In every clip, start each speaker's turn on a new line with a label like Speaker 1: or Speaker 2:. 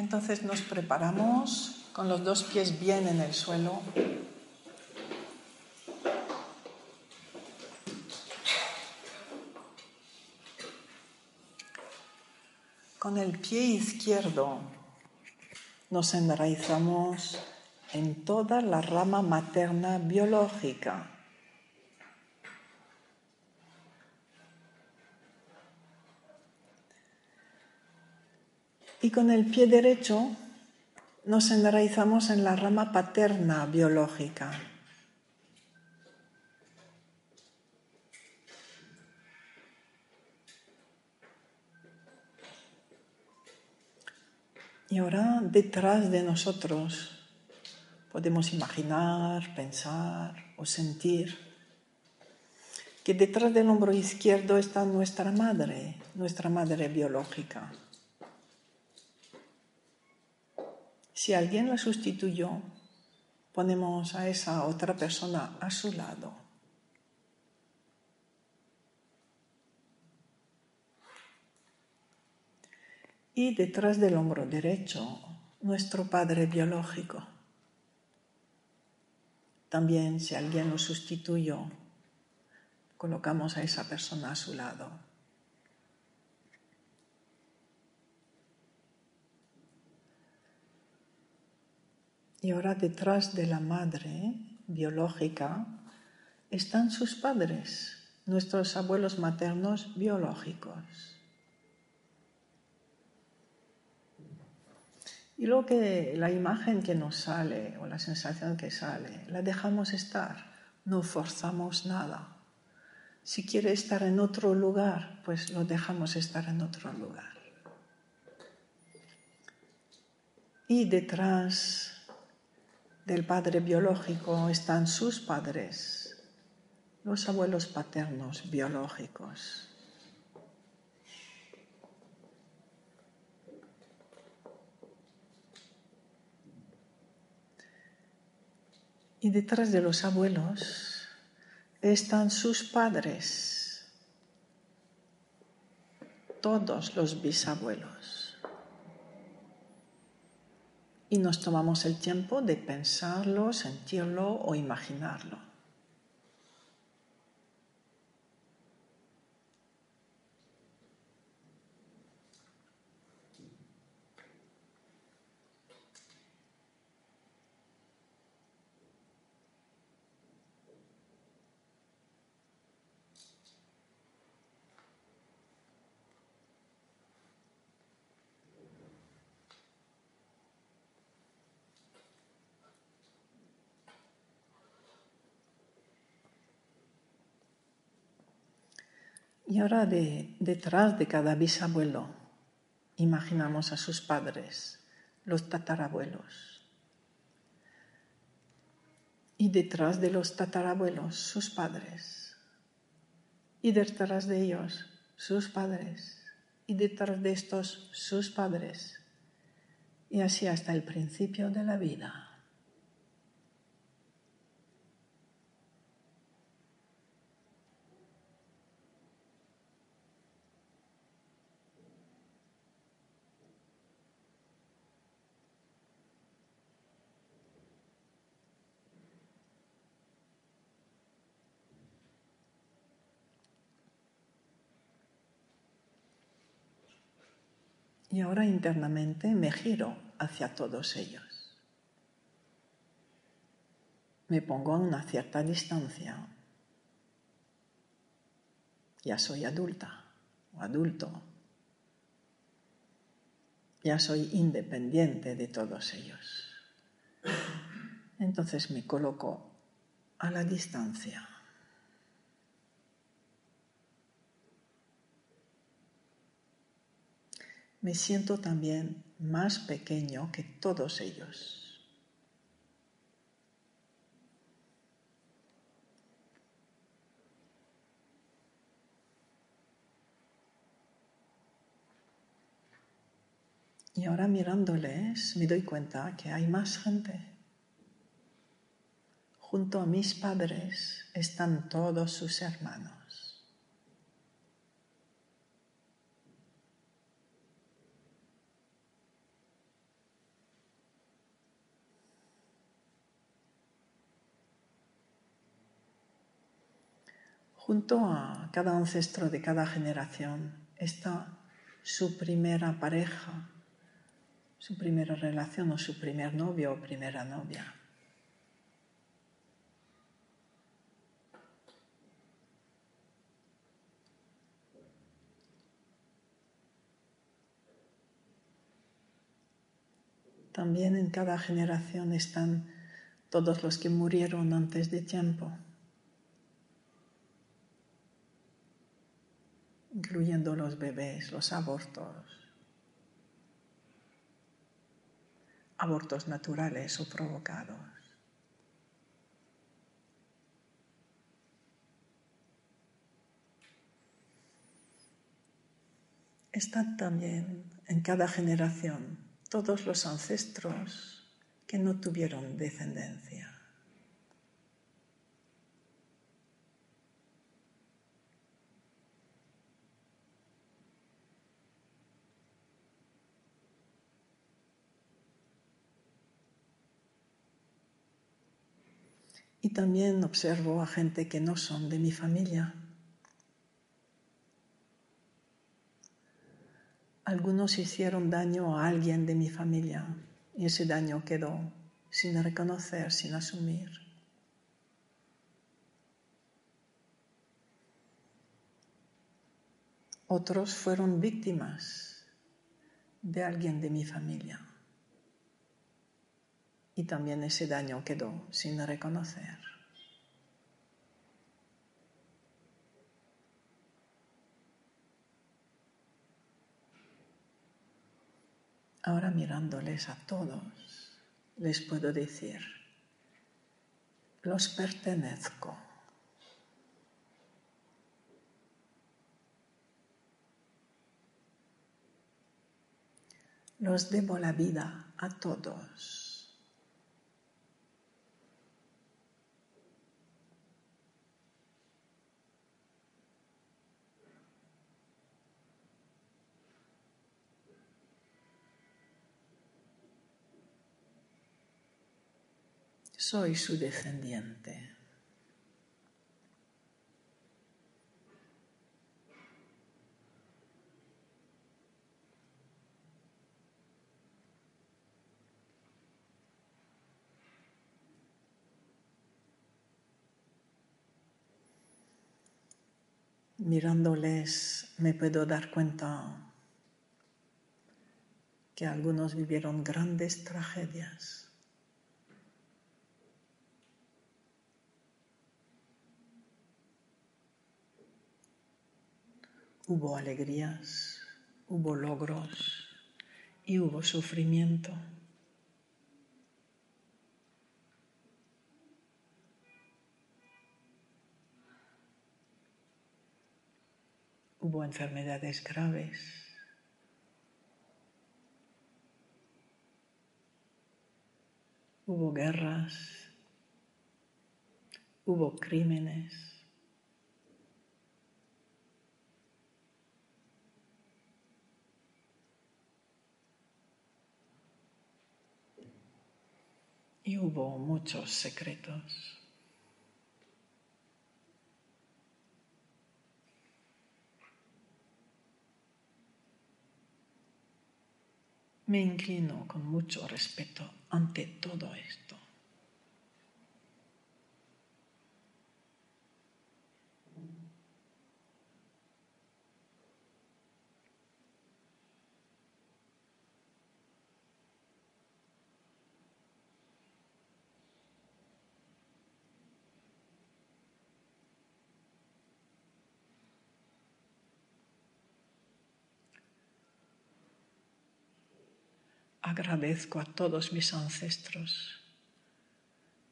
Speaker 1: Entonces nos preparamos con los dos pies bien en el suelo. Con el pie izquierdo nos enraizamos en toda la rama materna biológica. Y con el pie derecho nos enraizamos en la rama paterna biológica. Y ahora detrás de nosotros podemos imaginar, pensar o sentir que detrás del hombro izquierdo está nuestra madre, nuestra madre biológica. Si alguien la sustituyó, ponemos a esa otra persona a su lado. Y detrás del hombro derecho, nuestro padre biológico. También si alguien lo sustituyó, colocamos a esa persona a su lado. Y ahora detrás de la madre biológica están sus padres, nuestros abuelos maternos biológicos. Y luego que la imagen que nos sale o la sensación que sale, la dejamos estar, no forzamos nada. Si quiere estar en otro lugar, pues lo dejamos estar en otro lugar. Y detrás del padre biológico están sus padres, los abuelos paternos biológicos. Y detrás de los abuelos están sus padres, todos los bisabuelos y nos tomamos el tiempo de pensarlo, sentirlo o imaginarlo. Y ahora detrás de cada bisabuelo imaginamos a sus padres, los tatarabuelos. Y detrás de los tatarabuelos, sus padres. Y detrás de ellos, sus padres. Y detrás de estos, sus padres. Y así hasta el principio de la vida. Y ahora internamente me giro hacia todos ellos. Me pongo a una cierta distancia. Ya soy adulta o adulto. Ya soy independiente de todos ellos. Entonces me coloco a la distancia. Me siento también más pequeño que todos ellos. Y ahora mirándoles me doy cuenta que hay más gente. Junto a mis padres están todos sus hermanos. Junto a cada ancestro de cada generación está su primera pareja, su primera relación o su primer novio o primera novia. También en cada generación están todos los que murieron antes de tiempo, incluyendo los bebés, los abortos, abortos naturales o provocados. Están también en cada generación todos los ancestros que no tuvieron descendencia. Y también observo a gente que no son de mi familia. Algunos hicieron daño a alguien de mi familia y ese daño quedó sin reconocer, sin asumir. Otros fueron víctimas de alguien de mi familia y también ese daño quedó sin reconocer. Ahora mirándoles a todos, les puedo decir, los pertenezco. Los debo la vida a todos. Soy su descendiente. Mirándoles me puedo dar cuenta que algunos vivieron grandes tragedias. Hubo alegrías, hubo logros y hubo sufrimiento. Hubo enfermedades graves. Hubo guerras. Hubo crímenes. Y hubo muchos secretos. Me inclino con mucho respeto ante todo esto. Agradezco a todos mis ancestros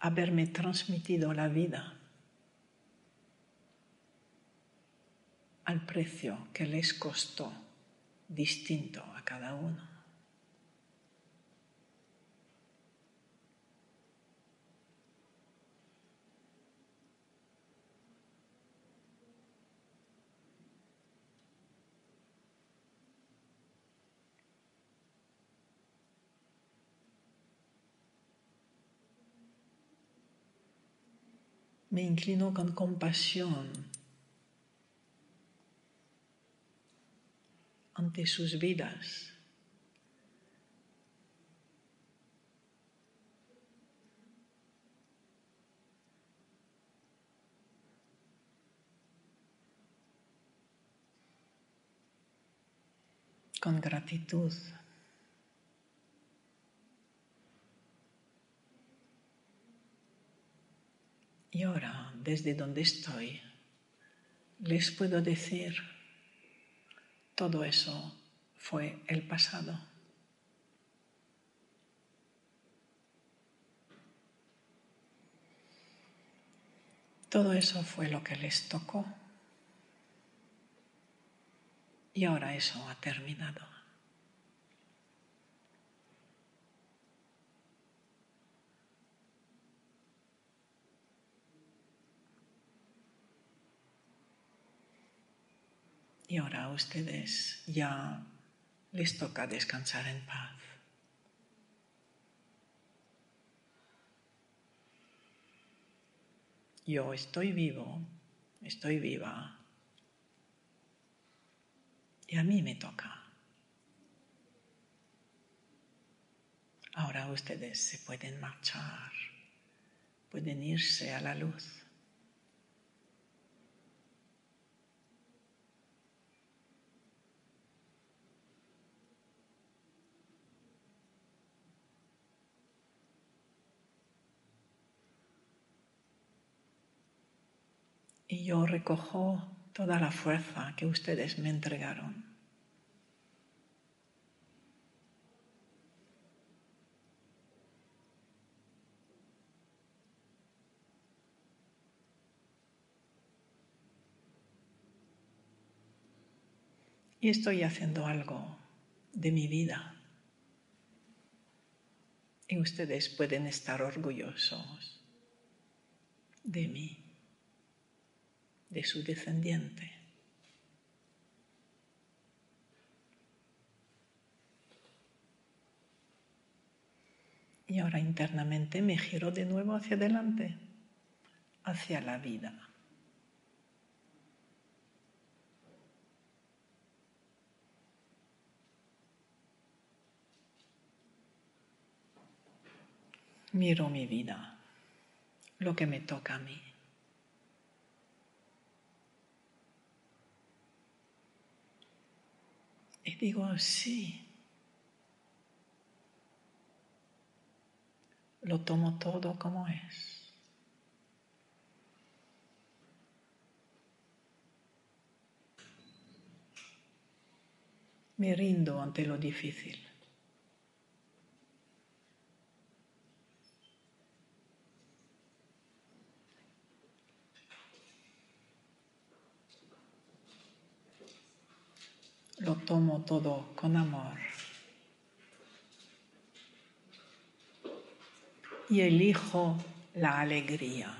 Speaker 1: haberme transmitido la vida al precio que les costó distinto a cada uno. me inclino con compasión ante sus vidas. con gratitud. Y ahora, desde donde estoy, les puedo decir, todo eso fue el pasado. Todo eso fue lo que les tocó. Y ahora eso ha terminado. Y ahora a ustedes ya les toca descansar en paz. Yo estoy vivo, estoy viva. Y a mí me toca. Ahora ustedes se pueden marchar, pueden irse a la luz. Yo recojo toda la fuerza que ustedes me entregaron. Y estoy haciendo algo de mi vida. Y ustedes pueden estar orgullosos de mí de su descendiente. Y ahora internamente me giro de nuevo hacia adelante, hacia la vida. Miro mi vida, lo que me toca a mí. Y digo, sí. Lo tomo todo como es. Me rindo ante lo difícil. Tomo todo con amor. Y elijo la alegría.